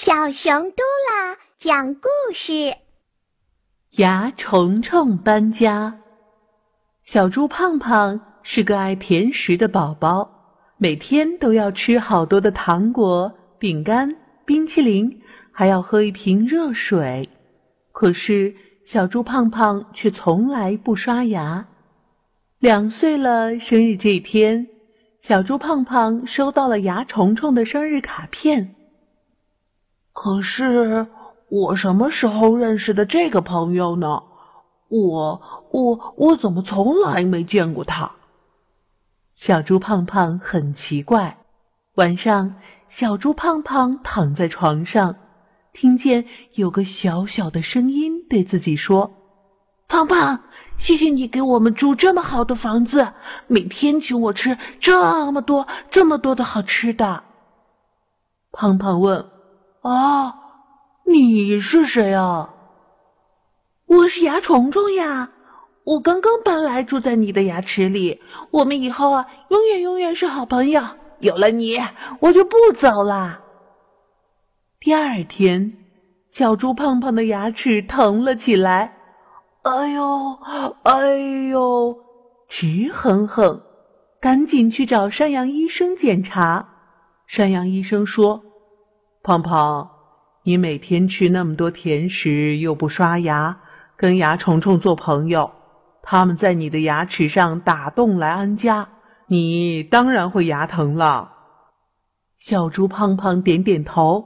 小熊嘟啦讲故事：牙虫虫搬家。小猪胖胖是个爱甜食的宝宝，每天都要吃好多的糖果、饼干、冰淇淋，还要喝一瓶热水。可是小猪胖胖却从来不刷牙。两岁了，生日这天，小猪胖胖收到了牙虫虫的生日卡片。可是我什么时候认识的这个朋友呢？我我我怎么从来没见过他？小猪胖胖很奇怪。晚上，小猪胖胖躺在床上，听见有个小小的声音对自己说：“胖胖，谢谢你给我们住这么好的房子，每天请我吃这么多这么多的好吃的。”胖胖问。啊，你是谁啊？我是牙虫虫呀，我刚刚搬来住在你的牙齿里，我们以后啊，永远永远是好朋友。有了你，我就不走了。第二天，小猪胖胖的牙齿疼了起来，哎呦，哎呦，直哼哼，赶紧去找山羊医生检查。山羊医生说。胖胖，你每天吃那么多甜食，又不刷牙，跟牙虫虫做朋友，他们在你的牙齿上打洞来安家，你当然会牙疼了。小猪胖胖点点头，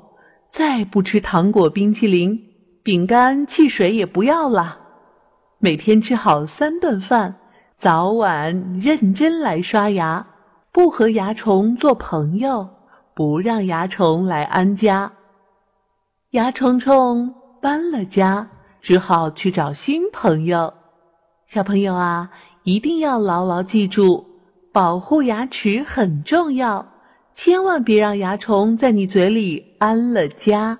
再不吃糖果、冰淇淋、饼干、汽水也不要了，每天吃好三顿饭，早晚认真来刷牙，不和牙虫做朋友。不让蚜虫来安家，蚜虫虫搬了家，只好去找新朋友。小朋友啊，一定要牢牢记住，保护牙齿很重要，千万别让蚜虫在你嘴里安了家。